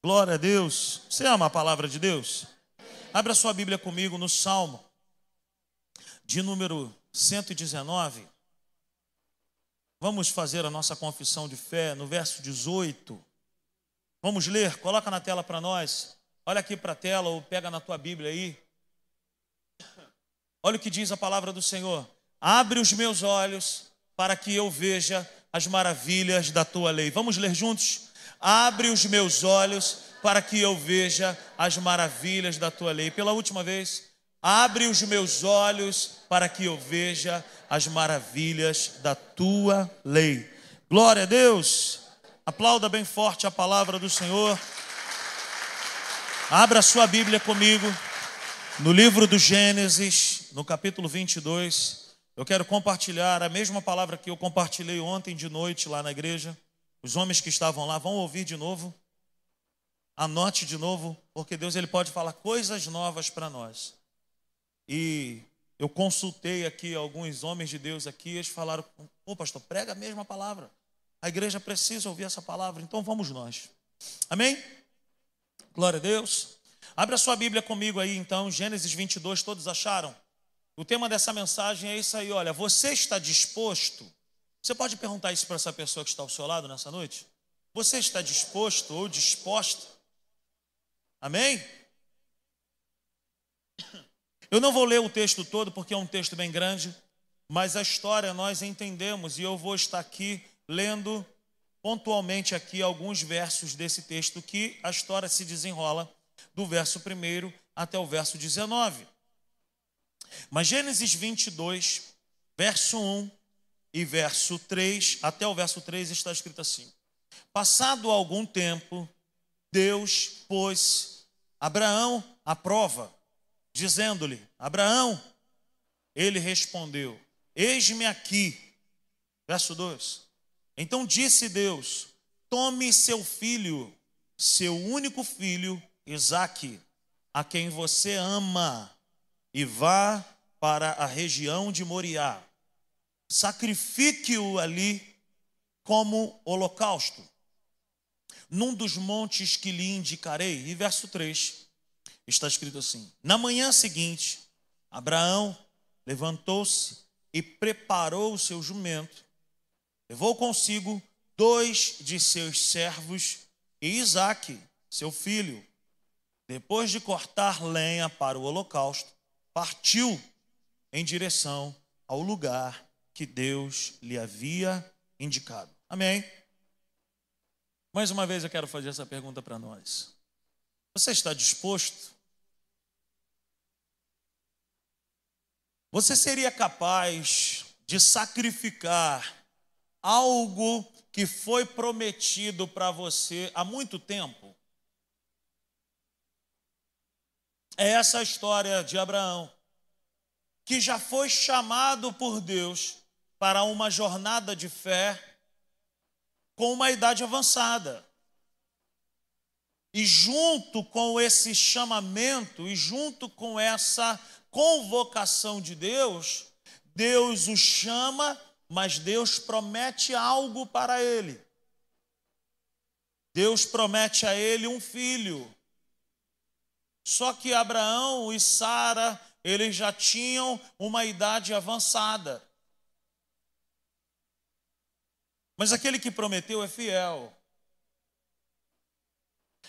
Glória a Deus. Você ama a palavra de Deus? Abra sua Bíblia comigo no Salmo de número 119. Vamos fazer a nossa confissão de fé no verso 18. Vamos ler, coloca na tela para nós. Olha aqui para a tela ou pega na tua Bíblia aí. Olha o que diz a palavra do Senhor. Abre os meus olhos para que eu veja as maravilhas da tua lei. Vamos ler juntos? Abre os meus olhos para que eu veja as maravilhas da tua lei. Pela última vez, abre os meus olhos para que eu veja as maravilhas da tua lei. Glória a Deus. Aplauda bem forte a palavra do Senhor. Abra sua Bíblia comigo no livro do Gênesis, no capítulo 22. Eu quero compartilhar a mesma palavra que eu compartilhei ontem de noite lá na igreja. Os homens que estavam lá vão ouvir de novo. Anote de novo, porque Deus ele pode falar coisas novas para nós. E eu consultei aqui alguns homens de Deus aqui, eles falaram: "Pô, pastor, prega a mesma palavra. A igreja precisa ouvir essa palavra, então vamos nós." Amém? Glória a Deus. Abra sua Bíblia comigo aí então, Gênesis 22, todos acharam? O tema dessa mensagem é isso aí, olha, você está disposto você pode perguntar isso para essa pessoa que está ao seu lado nessa noite? Você está disposto ou disposta? Amém? Eu não vou ler o texto todo porque é um texto bem grande, mas a história nós entendemos e eu vou estar aqui lendo pontualmente aqui alguns versos desse texto que a história se desenrola do verso 1 até o verso 19. Mas Gênesis 22, verso 1 e verso 3, até o verso 3 está escrito assim: Passado algum tempo, Deus pôs Abraão à prova, dizendo-lhe: Abraão, ele respondeu: Eis-me aqui. Verso 2: Então disse Deus: Tome seu filho, seu único filho, Isaque, a quem você ama, e vá para a região de Moriá sacrifique-o ali como holocausto, num dos montes que lhe indicarei. E verso 3 está escrito assim: Na manhã seguinte, Abraão levantou-se e preparou o seu jumento, levou consigo dois de seus servos e Isaque, seu filho. Depois de cortar lenha para o holocausto, partiu em direção ao lugar que Deus lhe havia indicado. Amém? Mais uma vez eu quero fazer essa pergunta para nós. Você está disposto? Você seria capaz de sacrificar algo que foi prometido para você há muito tempo? É essa a história de Abraão, que já foi chamado por Deus para uma jornada de fé com uma idade avançada. E junto com esse chamamento e junto com essa convocação de Deus, Deus o chama, mas Deus promete algo para ele. Deus promete a ele um filho. Só que Abraão e Sara, eles já tinham uma idade avançada. Mas aquele que prometeu é fiel.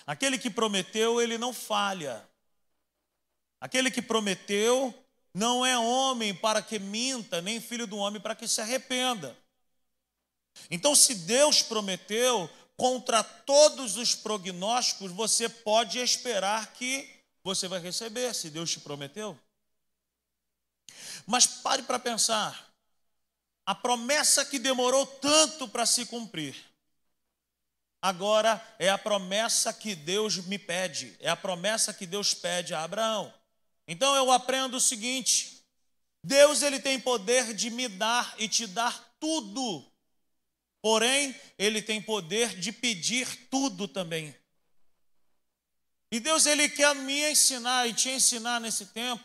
Aquele que prometeu, ele não falha. Aquele que prometeu não é homem para que minta, nem filho do homem para que se arrependa. Então, se Deus prometeu, contra todos os prognósticos, você pode esperar que você vai receber, se Deus te prometeu. Mas pare para pensar a promessa que demorou tanto para se cumprir. Agora é a promessa que Deus me pede, é a promessa que Deus pede a Abraão. Então eu aprendo o seguinte: Deus ele tem poder de me dar e te dar tudo. Porém, ele tem poder de pedir tudo também. E Deus ele quer me ensinar e te ensinar nesse tempo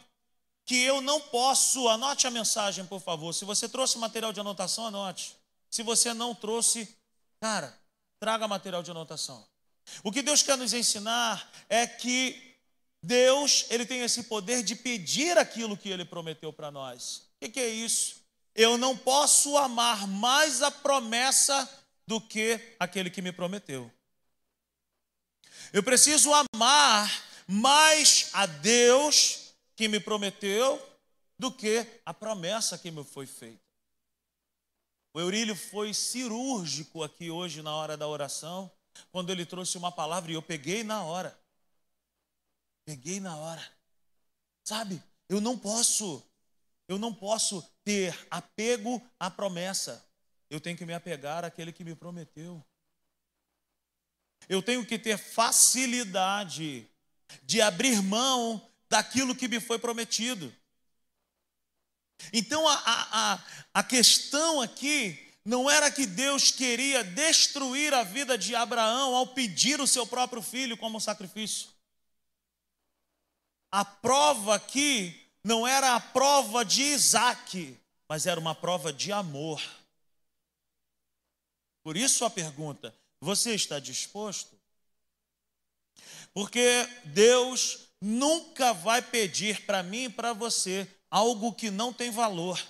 que eu não posso, anote a mensagem, por favor. Se você trouxe material de anotação, anote. Se você não trouxe, cara, traga material de anotação. O que Deus quer nos ensinar é que Deus, ele tem esse poder de pedir aquilo que ele prometeu para nós. O que, que é isso? Eu não posso amar mais a promessa do que aquele que me prometeu. Eu preciso amar mais a Deus que me prometeu do que a promessa que me foi feita. O Eurílio foi cirúrgico aqui hoje na hora da oração, quando ele trouxe uma palavra e eu peguei na hora. Peguei na hora. Sabe? Eu não posso, eu não posso ter apego à promessa. Eu tenho que me apegar àquele que me prometeu. Eu tenho que ter facilidade de abrir mão daquilo que me foi prometido. Então a, a, a questão aqui não era que Deus queria destruir a vida de Abraão ao pedir o seu próprio filho como sacrifício. A prova aqui não era a prova de Isaac, mas era uma prova de amor. Por isso a pergunta: você está disposto? Porque Deus nunca vai pedir para mim e para você algo que não tem valor.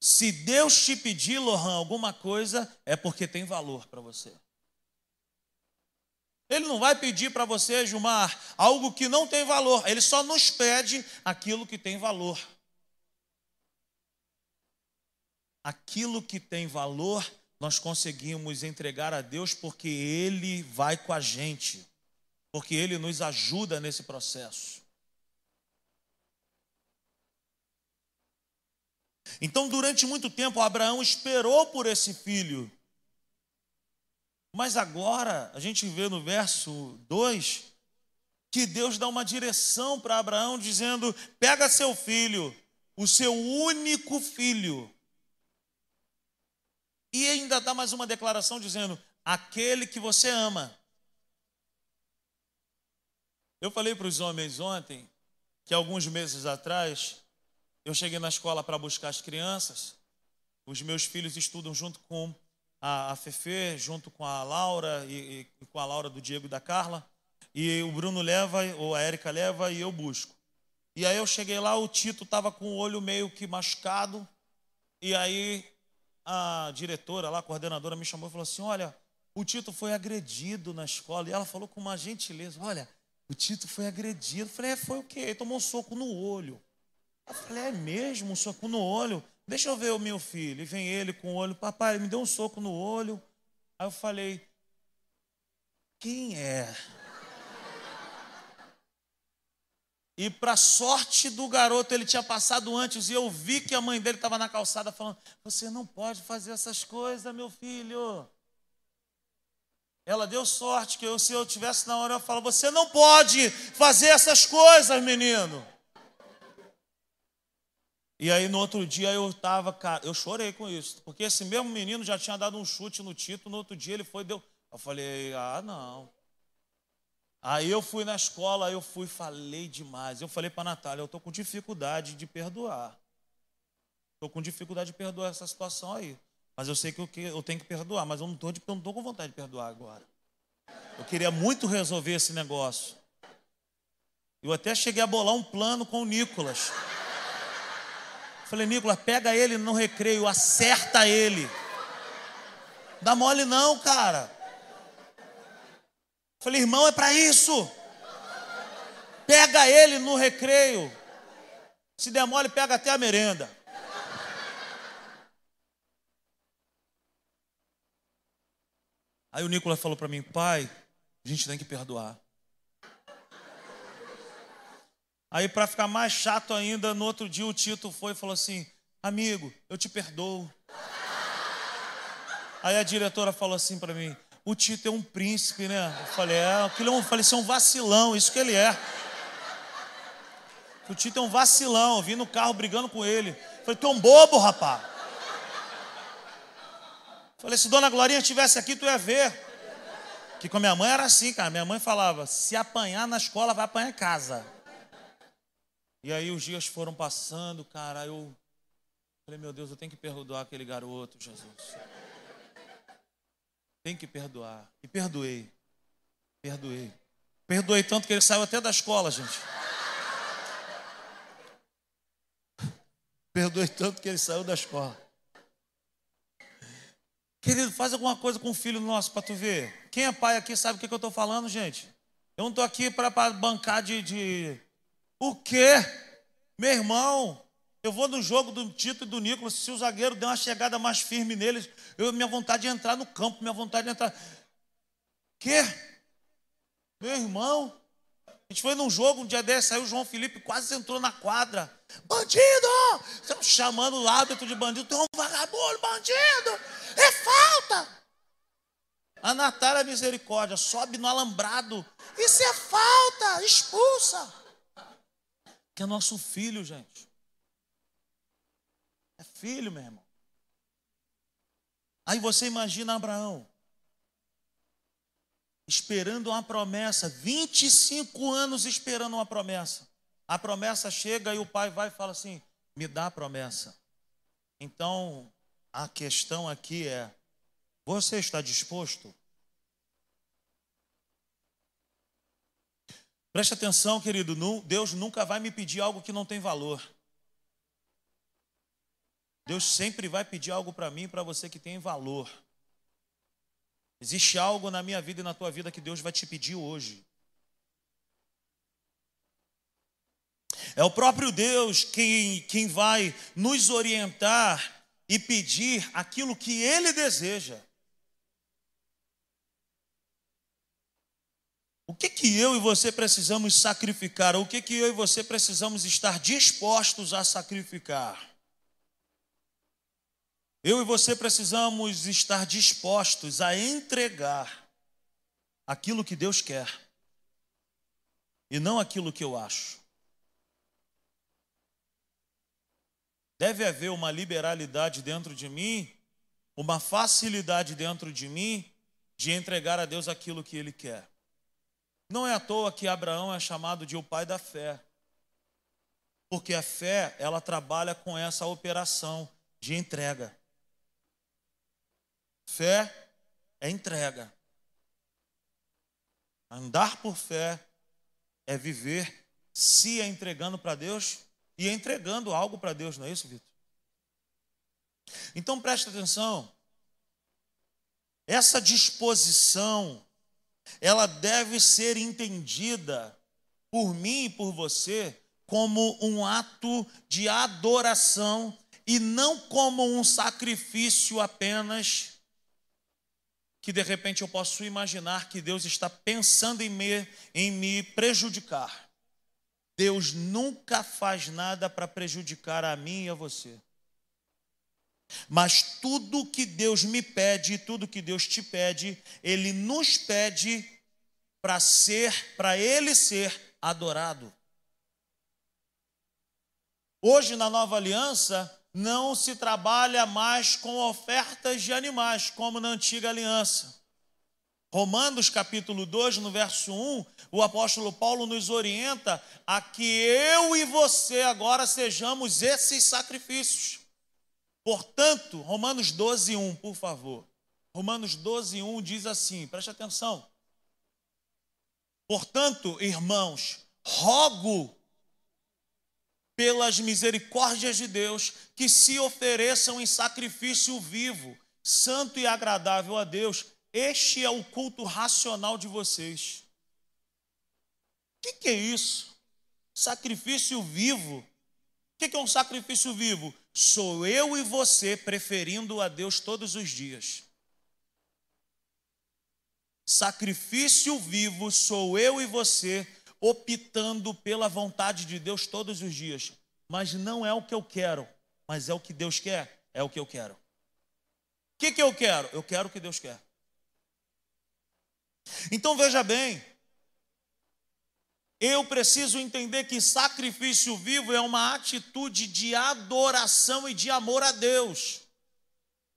Se Deus te pedir, Lohan, alguma coisa, é porque tem valor para você. Ele não vai pedir para você, Gilmar, algo que não tem valor. Ele só nos pede aquilo que tem valor. Aquilo que tem valor, nós conseguimos entregar a Deus porque Ele vai com a gente, porque Ele nos ajuda nesse processo. Então, durante muito tempo, Abraão esperou por esse filho. Mas agora, a gente vê no verso 2 que Deus dá uma direção para Abraão, dizendo: pega seu filho, o seu único filho. E ainda dá mais uma declaração dizendo: aquele que você ama. Eu falei para os homens ontem que alguns meses atrás eu cheguei na escola para buscar as crianças. Os meus filhos estudam junto com a, a Fefe, junto com a Laura e, e, com a Laura do Diego e da Carla. E o Bruno leva, ou a Érica leva, e eu busco. E aí eu cheguei lá, o Tito estava com o olho meio que machucado. E aí a diretora lá, a coordenadora, me chamou e falou assim: Olha, o Tito foi agredido na escola. E ela falou com uma gentileza: Olha, o Tito foi agredido. Eu falei: é, Foi o quê? Ele tomou um soco no olho. Eu falei, é mesmo? Um soco no olho? Deixa eu ver o meu filho. E vem ele com o olho, papai, me deu um soco no olho. Aí eu falei, quem é? E para sorte do garoto, ele tinha passado antes e eu vi que a mãe dele estava na calçada falando: Você não pode fazer essas coisas, meu filho. Ela deu sorte que eu, se eu tivesse na hora, eu falo: Você não pode fazer essas coisas, menino. E aí no outro dia eu estava, cara, eu chorei com isso, porque esse mesmo menino já tinha dado um chute no Tito, no outro dia ele foi deu. Eu falei, ah, não. Aí eu fui na escola, eu fui, falei demais. Eu falei para Natália, eu estou com dificuldade de perdoar. Estou com dificuldade de perdoar essa situação aí. Mas eu sei que eu, eu tenho que perdoar, mas eu não estou com vontade de perdoar agora. Eu queria muito resolver esse negócio. Eu até cheguei a bolar um plano com o Nicolas. Falei, Nicolas, pega ele no recreio, acerta ele. Dá mole não, cara. Falei, irmão, é para isso. Pega ele no recreio. Se der mole, pega até a merenda. Aí o Nicolas falou para mim, pai, a gente tem que perdoar. Aí, para ficar mais chato ainda, no outro dia o Tito foi e falou assim: Amigo, eu te perdoo. Aí a diretora falou assim para mim: O Tito é um príncipe, né? Eu falei: É, aquilo é um, falei, isso é um vacilão, isso que ele é. O Tito é um vacilão, eu vim no carro brigando com ele. Eu falei: Tu é um bobo, rapaz. Falei: Se Dona Glorinha estivesse aqui, tu ia ver. Que com a minha mãe era assim, cara. Minha mãe falava: Se apanhar na escola, vai apanhar em casa. E aí os dias foram passando, cara, eu falei, meu Deus, eu tenho que perdoar aquele garoto, Jesus. Tem que perdoar. E perdoei. Perdoei. Perdoei tanto que ele saiu até da escola, gente. Perdoei tanto que ele saiu da escola. Querido, faz alguma coisa com o filho nosso para tu ver. Quem é pai aqui sabe o que, que eu estou falando, gente? Eu não estou aqui para bancar de, de. O quê? Meu irmão, eu vou no jogo do Tito e do Nicolas, se o zagueiro der uma chegada mais firme neles, eu, minha vontade de entrar no campo, minha vontade de entrar. Quê? Meu irmão, a gente foi num jogo, um dia desse, saiu o João Felipe, quase entrou na quadra. Bandido! Chamando o árbitro de bandido, tem um vagabundo, bandido! É falta! A Natália Misericórdia sobe no alambrado. Isso é falta! Expulsa! Que é nosso filho, gente. É filho, meu irmão. Aí você imagina Abraão esperando uma promessa, 25 anos esperando uma promessa. A promessa chega e o pai vai e fala assim: me dá a promessa. Então, a questão aqui é: você está disposto? Preste atenção, querido, Deus nunca vai me pedir algo que não tem valor. Deus sempre vai pedir algo para mim para você que tem valor. Existe algo na minha vida e na tua vida que Deus vai te pedir hoje. É o próprio Deus quem, quem vai nos orientar e pedir aquilo que Ele deseja. O que, que eu e você precisamos sacrificar? O que, que eu e você precisamos estar dispostos a sacrificar? Eu e você precisamos estar dispostos a entregar aquilo que Deus quer e não aquilo que eu acho. Deve haver uma liberalidade dentro de mim, uma facilidade dentro de mim de entregar a Deus aquilo que Ele quer. Não é à toa que Abraão é chamado de o pai da fé, porque a fé ela trabalha com essa operação de entrega. Fé é entrega. Andar por fé é viver se entregando para Deus e entregando algo para Deus, não é isso, Vitor? Então preste atenção. Essa disposição, ela deve ser entendida por mim e por você como um ato de adoração e não como um sacrifício apenas que de repente eu posso imaginar que Deus está pensando em me, em me prejudicar. Deus nunca faz nada para prejudicar a mim e a você. Mas tudo que Deus me pede, tudo que Deus te pede, Ele nos pede para ser, para Ele ser adorado. Hoje, na nova aliança, não se trabalha mais com ofertas de animais, como na antiga aliança. Romanos capítulo 2, no verso 1, o apóstolo Paulo nos orienta a que eu e você agora sejamos esses sacrifícios. Portanto, Romanos 12, 1, por favor. Romanos 12, 1 diz assim, preste atenção. Portanto, irmãos, rogo pelas misericórdias de Deus, que se ofereçam em sacrifício vivo, santo e agradável a Deus. Este é o culto racional de vocês. O que, que, é isso? Sacrifício vivo. O que, que é um sacrifício vivo? Sou eu e você preferindo a Deus todos os dias. Sacrifício vivo sou eu e você optando pela vontade de Deus todos os dias. Mas não é o que eu quero, mas é o que Deus quer, é o que eu quero. O que, que eu quero? Eu quero o que Deus quer. Então veja bem, eu preciso entender que sacrifício vivo é uma atitude de adoração e de amor a Deus.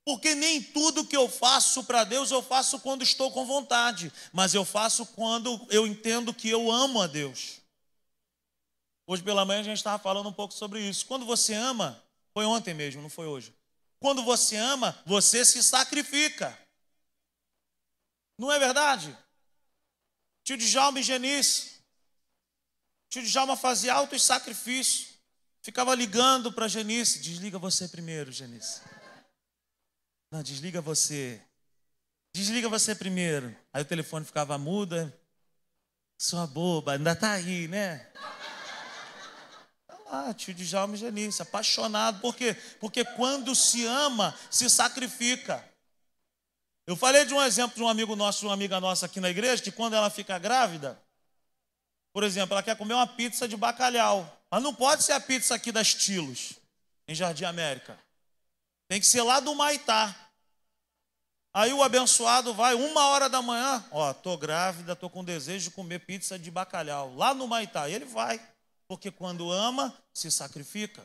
Porque nem tudo que eu faço para Deus eu faço quando estou com vontade, mas eu faço quando eu entendo que eu amo a Deus. Hoje pela manhã a gente estava falando um pouco sobre isso. Quando você ama, foi ontem mesmo, não foi hoje. Quando você ama, você se sacrifica. Não é verdade? Tio Djalma e Genice. Tio Djalma fazia altos sacrifícios. Ficava ligando para Genice. Desliga você primeiro, Genice. Não, desliga você. Desliga você primeiro. Aí o telefone ficava mudo. Sua boba, ainda tá aí, né? Ah, tio Djalma e Genice, apaixonado. Por quê? Porque quando se ama, se sacrifica. Eu falei de um exemplo de um amigo nosso, de uma amiga nossa aqui na igreja, que quando ela fica grávida, por exemplo, ela quer comer uma pizza de bacalhau. Mas não pode ser a pizza aqui das Estilos, em Jardim América. Tem que ser lá do Maitá. Aí o abençoado vai, uma hora da manhã, ó, tô grávida, tô com desejo de comer pizza de bacalhau, lá no Maitá. E ele vai, porque quando ama, se sacrifica.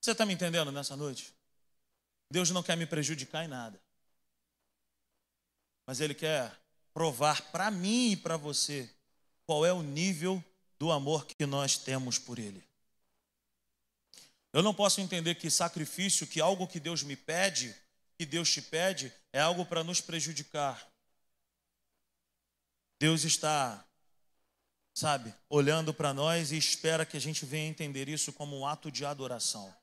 Você está me entendendo nessa noite? Deus não quer me prejudicar em nada. Mas Ele quer provar para mim e para você qual é o nível do amor que nós temos por Ele. Eu não posso entender que sacrifício, que algo que Deus me pede, que Deus te pede, é algo para nos prejudicar. Deus está, sabe, olhando para nós e espera que a gente venha entender isso como um ato de adoração.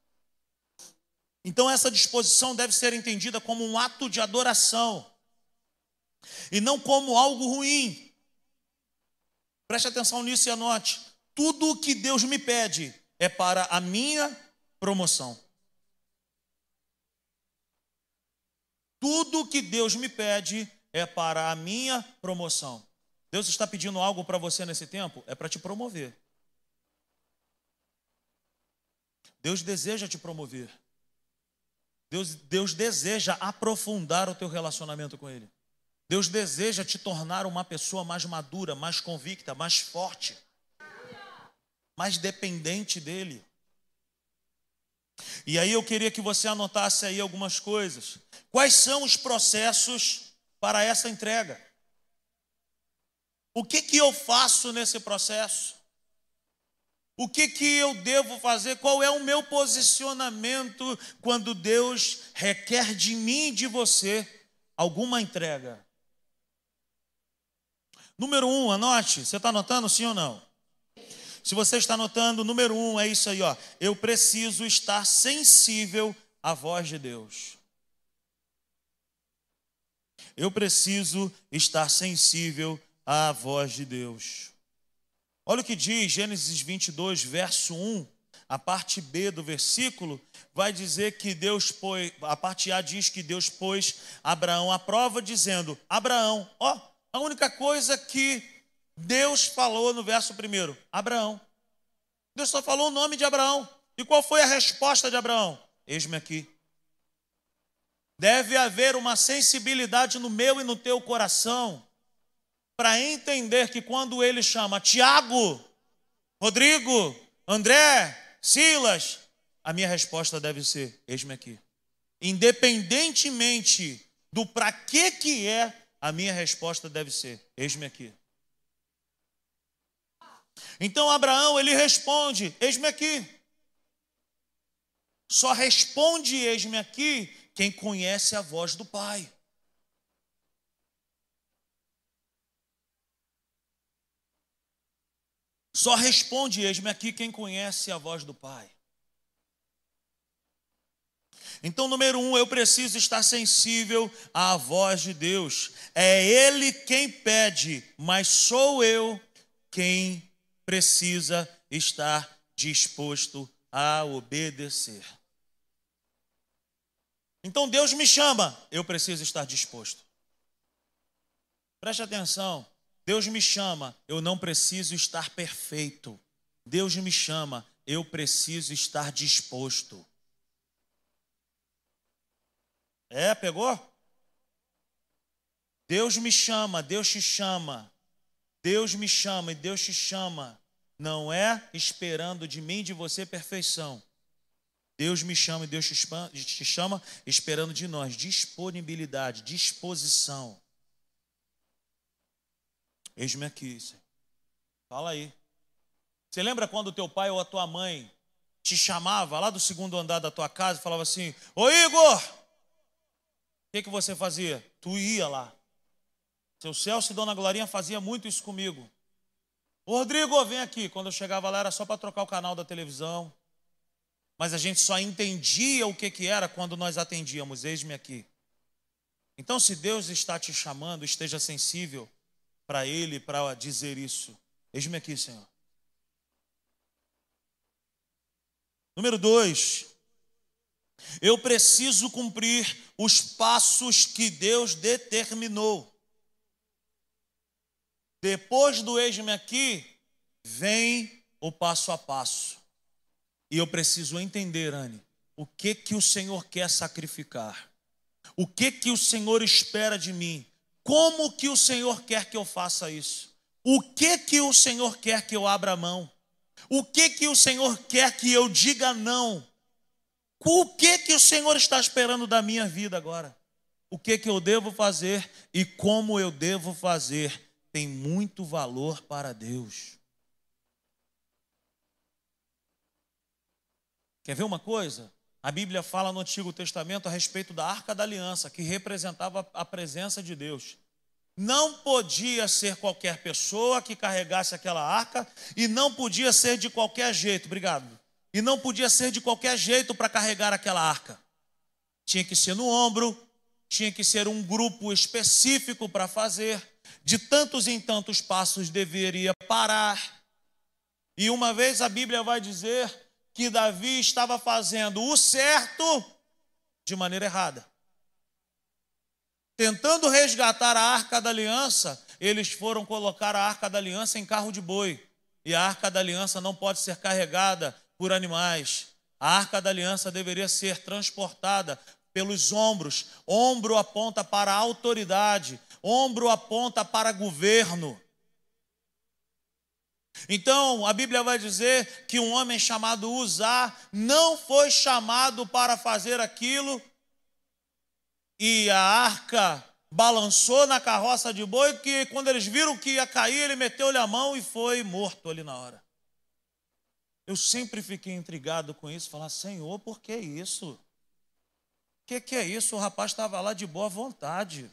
Então, essa disposição deve ser entendida como um ato de adoração e não como algo ruim. Preste atenção nisso e anote: tudo o que Deus me pede é para a minha promoção. Tudo que Deus me pede é para a minha promoção. Deus está pedindo algo para você nesse tempo? É para te promover. Deus deseja te promover. Deus, Deus deseja aprofundar o teu relacionamento com Ele. Deus deseja te tornar uma pessoa mais madura, mais convicta, mais forte, mais dependente dEle. E aí eu queria que você anotasse aí algumas coisas. Quais são os processos para essa entrega? O que que eu faço nesse processo? O que, que eu devo fazer? Qual é o meu posicionamento quando Deus requer de mim e de você alguma entrega? Número um, anote. Você está anotando sim ou não? Se você está anotando, número um é isso aí, ó. Eu preciso estar sensível à voz de Deus. Eu preciso estar sensível à voz de Deus. Olha o que diz Gênesis 22, verso 1, a parte B do versículo, vai dizer que Deus pôs, a parte A diz que Deus pôs Abraão à prova, dizendo: Abraão, ó, a única coisa que Deus falou no verso primeiro: Abraão. Deus só falou o nome de Abraão. E qual foi a resposta de Abraão? Eis-me aqui. Deve haver uma sensibilidade no meu e no teu coração para entender que quando ele chama Tiago, Rodrigo, André, Silas, a minha resposta deve ser: eis-me aqui. Independentemente do para que que é, a minha resposta deve ser: eis-me aqui. Então Abraão, ele responde: eis-me aqui. Só responde eis-me aqui quem conhece a voz do Pai. Só responde, eis-me aqui quem conhece a voz do Pai. Então, número um, eu preciso estar sensível à voz de Deus. É Ele quem pede, mas sou eu quem precisa estar disposto a obedecer. Então Deus me chama, eu preciso estar disposto. Preste atenção, Deus me chama, eu não preciso estar perfeito. Deus me chama, eu preciso estar disposto. É, pegou? Deus me chama, Deus te chama. Deus me chama e Deus te chama. Não é esperando de mim, de você, perfeição. Deus me chama e Deus te chama esperando de nós disponibilidade, disposição. Eis-me aqui. Fala aí. Você lembra quando o teu pai ou a tua mãe te chamava lá do segundo andar da tua casa e falava assim: Ô Igor, que, que você fazia? Tu ia lá. Seu Celso e Dona Glorinha fazia muito isso comigo. Rodrigo, vem aqui. Quando eu chegava lá era só para trocar o canal da televisão. Mas a gente só entendia o que, que era quando nós atendíamos. Eis-me aqui. Então, se Deus está te chamando, esteja sensível para Ele, para dizer isso. Eis-me aqui, Senhor. Número dois, eu preciso cumprir os passos que Deus determinou. Depois do eis-me aqui, vem o passo a passo. E eu preciso entender, Anne, o que que o Senhor quer sacrificar? O que que o Senhor espera de mim? Como que o Senhor quer que eu faça isso? O que que o Senhor quer que eu abra mão? O que que o Senhor quer que eu diga não? O que que o Senhor está esperando da minha vida agora? O que que eu devo fazer e como eu devo fazer tem muito valor para Deus. Quer ver uma coisa? A Bíblia fala no Antigo Testamento a respeito da Arca da Aliança, que representava a presença de Deus. Não podia ser qualquer pessoa que carregasse aquela arca e não podia ser de qualquer jeito. Obrigado e não podia ser de qualquer jeito para carregar aquela arca. Tinha que ser no ombro, tinha que ser um grupo específico para fazer. De tantos em tantos passos deveria parar. E uma vez a Bíblia vai dizer que Davi estava fazendo o certo de maneira errada. Tentando resgatar a arca da aliança, eles foram colocar a arca da aliança em carro de boi. E a arca da aliança não pode ser carregada por animais. A arca da aliança deveria ser transportada pelos ombros. Ombro aponta para a autoridade, ombro aponta para governo. Então, a Bíblia vai dizer que um homem chamado Uzá não foi chamado para fazer aquilo, e a arca balançou na carroça de boi, que quando eles viram que ia cair, ele meteu-lhe a mão e foi morto ali na hora. Eu sempre fiquei intrigado com isso, falar, Senhor, por que isso? O que, que é isso? O rapaz estava lá de boa vontade,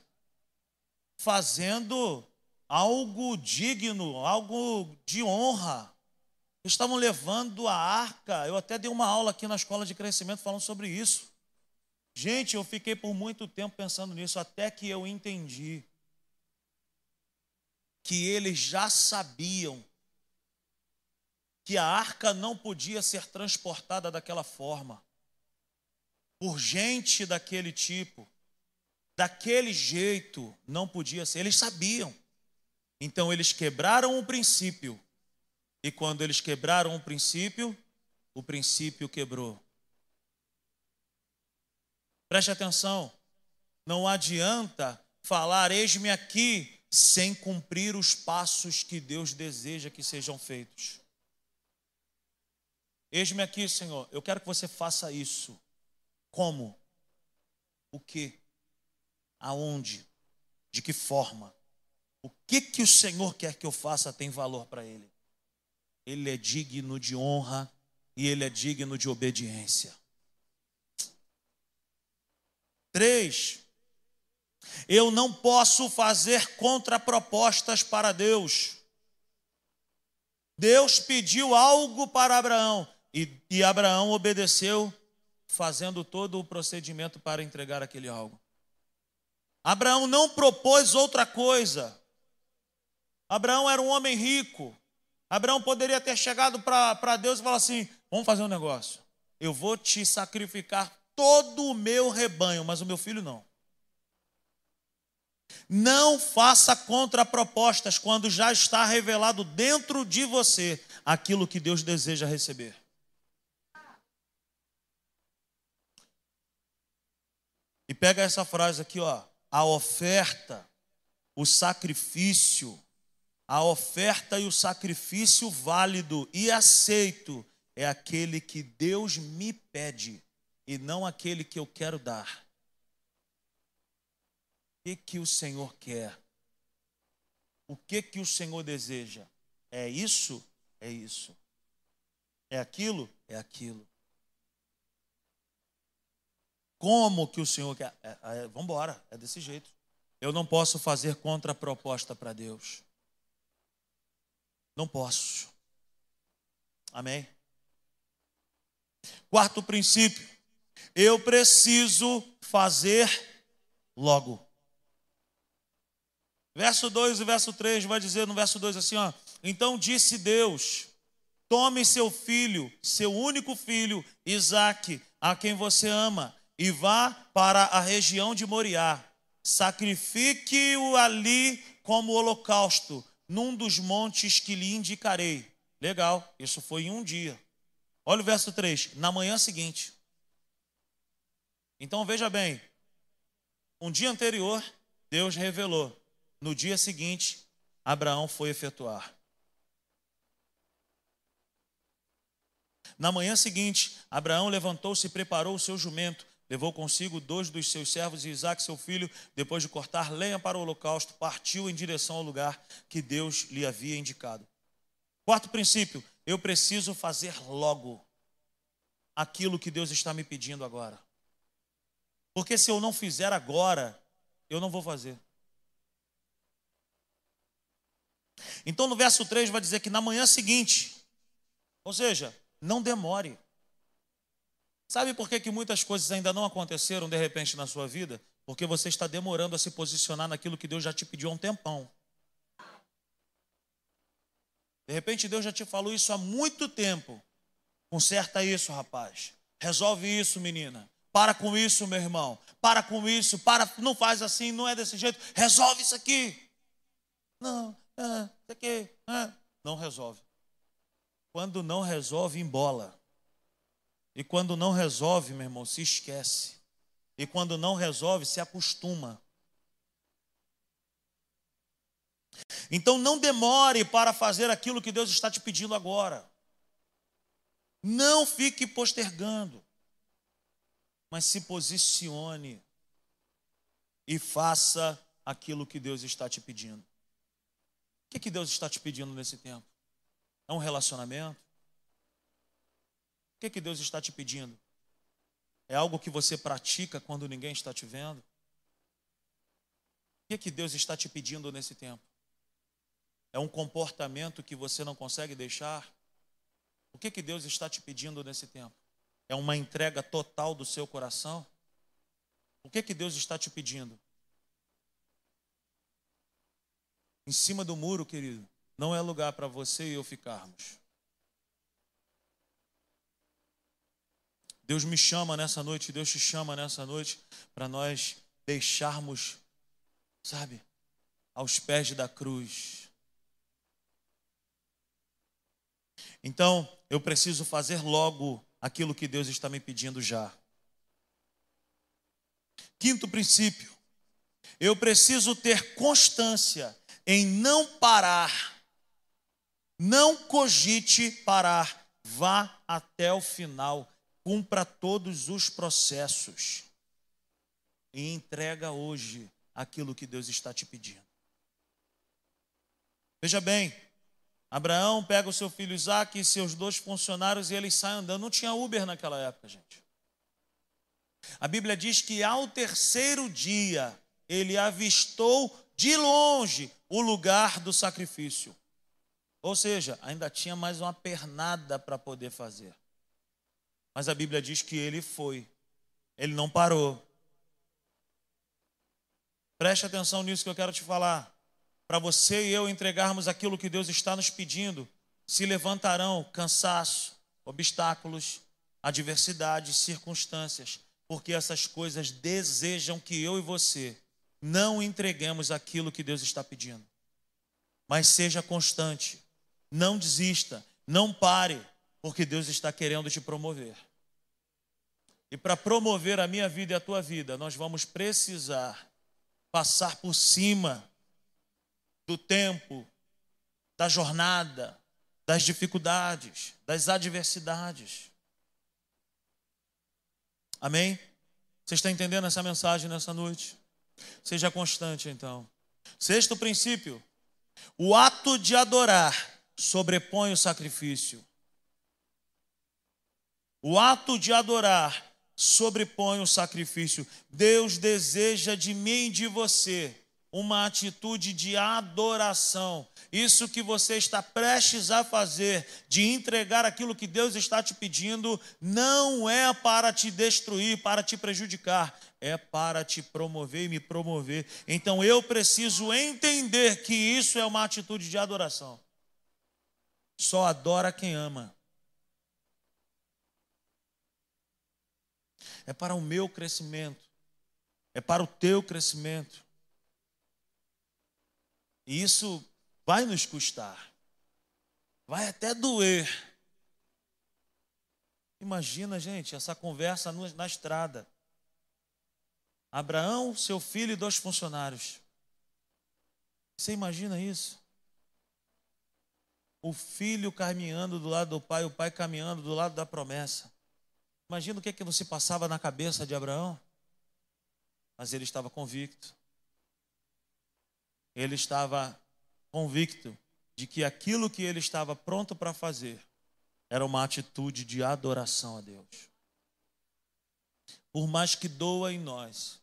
fazendo algo digno, algo de honra. Estavam levando a arca. Eu até dei uma aula aqui na escola de crescimento falando sobre isso. Gente, eu fiquei por muito tempo pensando nisso, até que eu entendi que eles já sabiam que a arca não podia ser transportada daquela forma, por gente daquele tipo, daquele jeito, não podia ser. Eles sabiam. Então eles quebraram o princípio. E quando eles quebraram o princípio, o princípio quebrou. Preste atenção. Não adianta falar, eis-me aqui, sem cumprir os passos que Deus deseja que sejam feitos. Eis-me aqui, Senhor, eu quero que você faça isso. Como? O que? Aonde? De que forma? O que que o Senhor quer que eu faça tem valor para ele. Ele é digno de honra e ele é digno de obediência. Três, eu não posso fazer contrapropostas para Deus. Deus pediu algo para Abraão. E, e Abraão obedeceu, fazendo todo o procedimento para entregar aquele algo. Abraão não propôs outra coisa. Abraão era um homem rico. Abraão poderia ter chegado para Deus e falar assim: vamos fazer um negócio. Eu vou te sacrificar todo o meu rebanho, mas o meu filho não. Não faça contrapropostas quando já está revelado dentro de você aquilo que Deus deseja receber. E pega essa frase aqui, ó. A oferta, o sacrifício, a oferta e o sacrifício válido e aceito é aquele que Deus me pede e não aquele que eu quero dar. O que, que o Senhor quer? O que, que o Senhor deseja? É isso? É isso. É aquilo? É aquilo. Como que o Senhor quer? É, é, Vamos embora, é desse jeito. Eu não posso fazer contraproposta para Deus. Não posso. Amém? Quarto princípio, eu preciso fazer logo. Verso 2 e verso 3 vai dizer no verso 2 assim: ó, Então disse Deus: Tome seu filho, seu único filho, Isaque, a quem você ama, e vá para a região de Moriá. Sacrifique-o ali como holocausto, num dos montes que lhe indicarei. Legal, isso foi em um dia. Olha o verso 3, na manhã seguinte. Então veja bem, um dia anterior, Deus revelou. No dia seguinte, Abraão foi efetuar. Na manhã seguinte, Abraão levantou-se e preparou o seu jumento. Levou consigo dois dos seus servos e Isaac, seu filho, depois de cortar lenha para o holocausto, partiu em direção ao lugar que Deus lhe havia indicado. Quarto princípio, eu preciso fazer logo aquilo que Deus está me pedindo agora. Porque se eu não fizer agora, eu não vou fazer. Então no verso 3 vai dizer que na manhã seguinte, ou seja, não demore. Sabe por que, que muitas coisas ainda não aconteceram de repente na sua vida? Porque você está demorando a se posicionar naquilo que Deus já te pediu há um tempão. De repente Deus já te falou isso há muito tempo. Conserta isso, rapaz. Resolve isso, menina. Para com isso, meu irmão. Para com isso. Para, não faz assim, não é desse jeito. Resolve isso aqui. Não, é, isso aqui, é. não resolve. Quando não resolve, embola. E quando não resolve, meu irmão, se esquece. E quando não resolve, se acostuma. Então não demore para fazer aquilo que Deus está te pedindo agora. Não fique postergando, mas se posicione e faça aquilo que Deus está te pedindo. O que, que Deus está te pedindo nesse tempo? É um relacionamento? O que, que Deus está te pedindo? É algo que você pratica quando ninguém está te vendo? O que, que Deus está te pedindo nesse tempo? É um comportamento que você não consegue deixar? O que, que Deus está te pedindo nesse tempo? É uma entrega total do seu coração? O que, que Deus está te pedindo? Em cima do muro, querido, não é lugar para você e eu ficarmos. Deus me chama nessa noite, Deus te chama nessa noite para nós deixarmos, sabe, aos pés da cruz. Então, eu preciso fazer logo aquilo que Deus está me pedindo já. Quinto princípio, eu preciso ter constância em não parar, não cogite parar, vá até o final cumpra todos os processos e entrega hoje aquilo que Deus está te pedindo. Veja bem, Abraão pega o seu filho Isaac e seus dois funcionários e eles saem andando. Não tinha Uber naquela época, gente. A Bíblia diz que ao terceiro dia ele avistou de longe o lugar do sacrifício. Ou seja, ainda tinha mais uma pernada para poder fazer. Mas a Bíblia diz que ele foi, ele não parou. Preste atenção nisso que eu quero te falar. Para você e eu entregarmos aquilo que Deus está nos pedindo, se levantarão cansaço, obstáculos, adversidades, circunstâncias, porque essas coisas desejam que eu e você não entreguemos aquilo que Deus está pedindo. Mas seja constante, não desista, não pare, porque Deus está querendo te promover. E para promover a minha vida e a tua vida, nós vamos precisar passar por cima do tempo, da jornada, das dificuldades, das adversidades. Amém? Você está entendendo essa mensagem nessa noite? Seja constante, então. Sexto princípio: o ato de adorar sobrepõe o sacrifício. O ato de adorar sobrepõe o sacrifício. Deus deseja de mim e de você uma atitude de adoração. Isso que você está prestes a fazer, de entregar aquilo que Deus está te pedindo, não é para te destruir, para te prejudicar, é para te promover e me promover. Então eu preciso entender que isso é uma atitude de adoração. Só adora quem ama. É para o meu crescimento, é para o teu crescimento. E isso vai nos custar, vai até doer. Imagina, gente, essa conversa na estrada. Abraão, seu filho e dois funcionários. Você imagina isso? O filho caminhando do lado do pai, o pai caminhando do lado da promessa. Imagina o que, é que você passava na cabeça de Abraão. Mas ele estava convicto ele estava convicto de que aquilo que ele estava pronto para fazer era uma atitude de adoração a Deus. Por mais que doa em nós,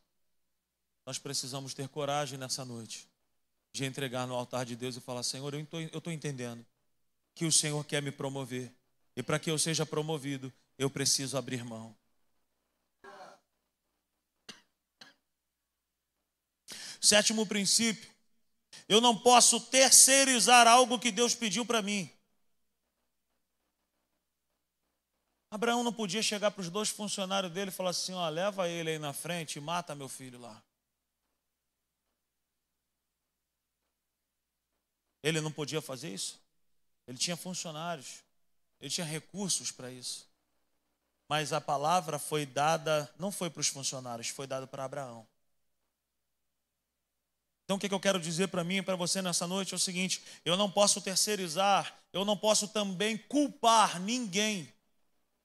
nós precisamos ter coragem nessa noite de entregar no altar de Deus e falar: Senhor, eu estou entendendo que o Senhor quer me promover, e para que eu seja promovido, eu preciso abrir mão. Sétimo princípio: eu não posso terceirizar algo que Deus pediu para mim. Abraão não podia chegar para os dois funcionários dele e falar assim: ó, leva ele aí na frente e mata meu filho lá. Ele não podia fazer isso. Ele tinha funcionários, ele tinha recursos para isso. Mas a palavra foi dada, não foi para os funcionários, foi dada para Abraão. Então, o que eu quero dizer para mim e para você nessa noite é o seguinte: eu não posso terceirizar, eu não posso também culpar ninguém,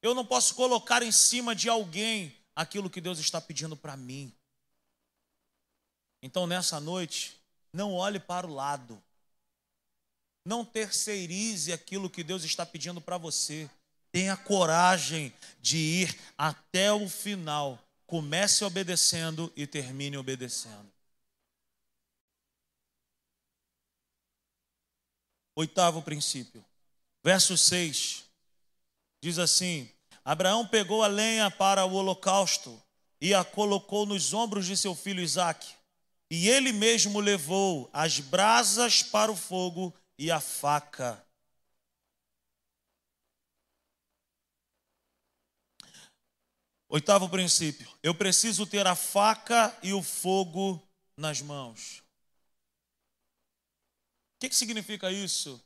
eu não posso colocar em cima de alguém aquilo que Deus está pedindo para mim. Então, nessa noite, não olhe para o lado, não terceirize aquilo que Deus está pedindo para você. Tenha coragem de ir até o final. Comece obedecendo e termine obedecendo. Oitavo princípio. Verso 6 diz assim: Abraão pegou a lenha para o holocausto e a colocou nos ombros de seu filho Isaque. E ele mesmo levou as brasas para o fogo e a faca. Oitavo princípio: eu preciso ter a faca e o fogo nas mãos que, que significa isso?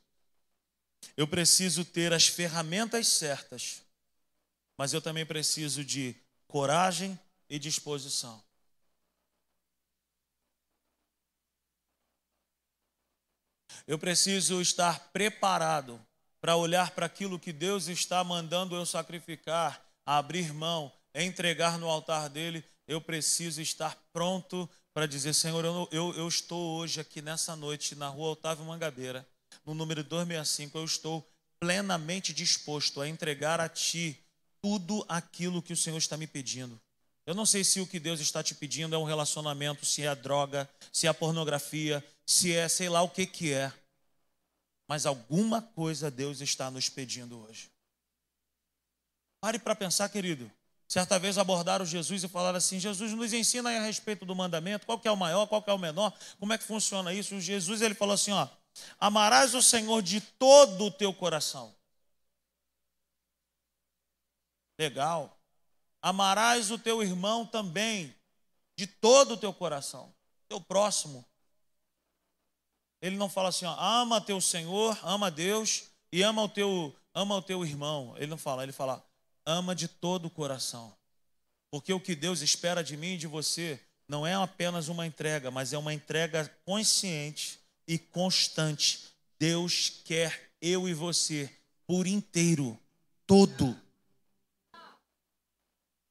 Eu preciso ter as ferramentas certas, mas eu também preciso de coragem e disposição. Eu preciso estar preparado para olhar para aquilo que Deus está mandando eu sacrificar, abrir mão, entregar no altar dele. Eu preciso estar pronto para dizer: Senhor, eu, eu, eu estou hoje aqui nessa noite na rua Otávio Mangabeira, no número 265. Eu estou plenamente disposto a entregar a Ti tudo aquilo que o Senhor está me pedindo. Eu não sei se o que Deus está te pedindo é um relacionamento, se é droga, se é pornografia, se é sei lá o que que é. Mas alguma coisa Deus está nos pedindo hoje. Pare para pensar, querido. Certa vez abordaram Jesus e falaram assim: Jesus nos ensina a respeito do mandamento, qual que é o maior, qual que é o menor, como é que funciona isso? Jesus ele falou assim: ó, amarás o Senhor de todo o teu coração. Legal. Amarás o teu irmão também, de todo o teu coração, teu próximo. Ele não fala assim, ó, ama teu Senhor, ama Deus e ama o teu, ama o teu irmão. Ele não fala, ele fala, ama de todo o coração. Porque o que Deus espera de mim e de você não é apenas uma entrega, mas é uma entrega consciente e constante. Deus quer eu e você por inteiro, todo.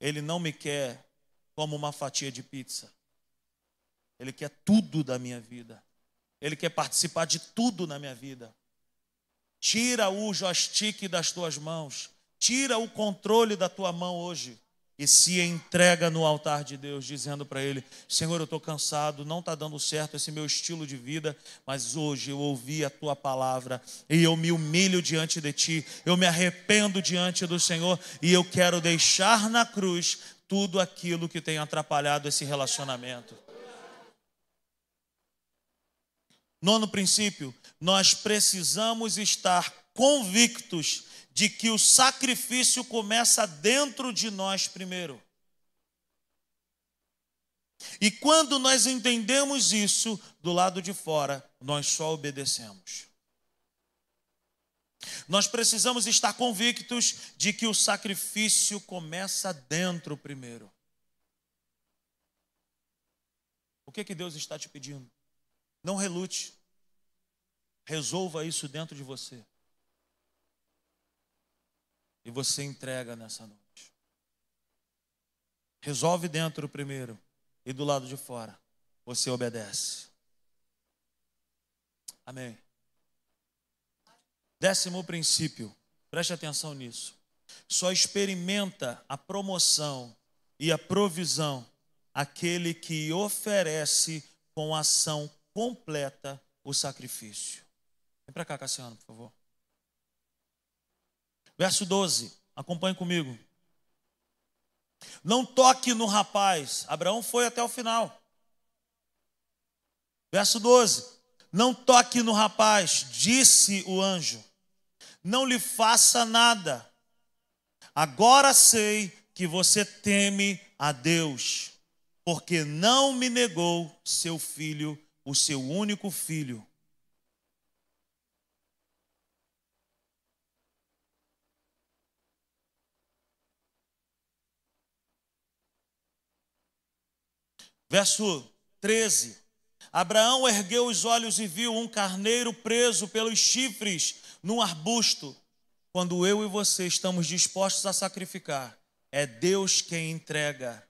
Ele não me quer como uma fatia de pizza. Ele quer tudo da minha vida. Ele quer participar de tudo na minha vida. Tira o joystick das tuas mãos Tira o controle da tua mão hoje. e se entrega no altar de Deus, dizendo para Ele: Senhor, eu estou cansado, não está dando certo esse meu estilo de vida, mas hoje eu ouvi a Tua palavra e eu me humilho diante de Ti, eu me arrependo diante do Senhor e eu quero deixar na cruz tudo aquilo que tem atrapalhado esse relacionamento. Nono princípio, nós precisamos estar convictos de que o sacrifício começa dentro de nós primeiro. E quando nós entendemos isso, do lado de fora, nós só obedecemos. Nós precisamos estar convictos de que o sacrifício começa dentro primeiro. O que, que Deus está te pedindo? Não relute. Resolva isso dentro de você e você entrega nessa noite. Resolve dentro primeiro e do lado de fora você obedece. Amém. Décimo princípio, preste atenção nisso. Só experimenta a promoção e a provisão aquele que oferece com ação completa o sacrifício. Vem para cá, Cassiano, por favor. Verso 12, acompanhe comigo. Não toque no rapaz. Abraão foi até o final. Verso 12: Não toque no rapaz, disse o anjo. Não lhe faça nada. Agora sei que você teme a Deus, porque não me negou seu filho, o seu único filho. Verso 13: Abraão ergueu os olhos e viu um carneiro preso pelos chifres num arbusto. Quando eu e você estamos dispostos a sacrificar, é Deus quem entrega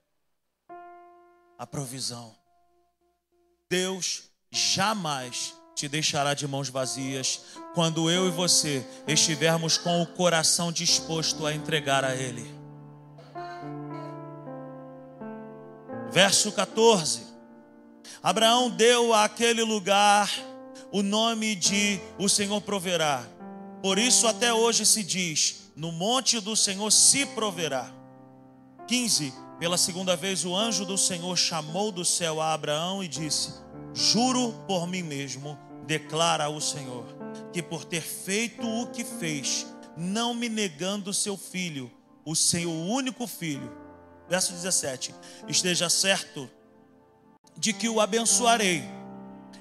a provisão. Deus jamais te deixará de mãos vazias quando eu e você estivermos com o coração disposto a entregar a Ele. Verso 14: Abraão deu àquele lugar o nome de O Senhor proverá. Por isso até hoje se diz: No monte do Senhor se proverá. 15: Pela segunda vez o anjo do Senhor chamou do céu a Abraão e disse: Juro por mim mesmo, declara o Senhor, que por ter feito o que fez, não me negando seu filho, o seu único filho, verso 17: Esteja certo de que o abençoarei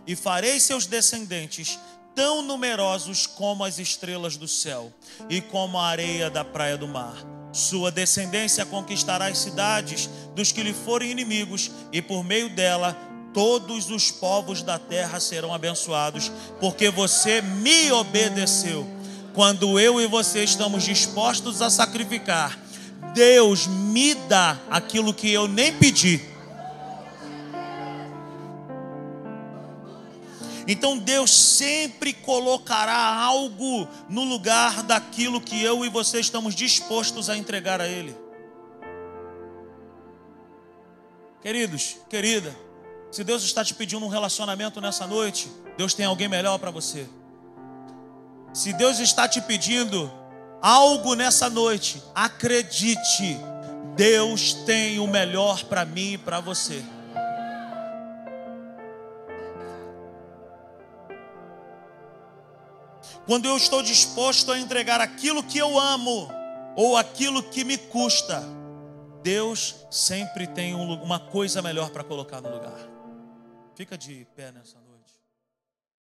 e farei seus descendentes tão numerosos como as estrelas do céu e como a areia da praia do mar. Sua descendência conquistará as cidades dos que lhe forem inimigos, e por meio dela todos os povos da terra serão abençoados, porque você me obedeceu. Quando eu e você estamos dispostos a sacrificar, Deus me dá aquilo que eu nem pedi. Então Deus sempre colocará algo no lugar daquilo que eu e você estamos dispostos a entregar a Ele. Queridos, querida, se Deus está te pedindo um relacionamento nessa noite, Deus tem alguém melhor para você. Se Deus está te pedindo algo nessa noite, acredite, Deus tem o melhor para mim e para você. Quando eu estou disposto a entregar aquilo que eu amo ou aquilo que me custa, Deus sempre tem uma coisa melhor para colocar no lugar. Fica de pé nessa noite.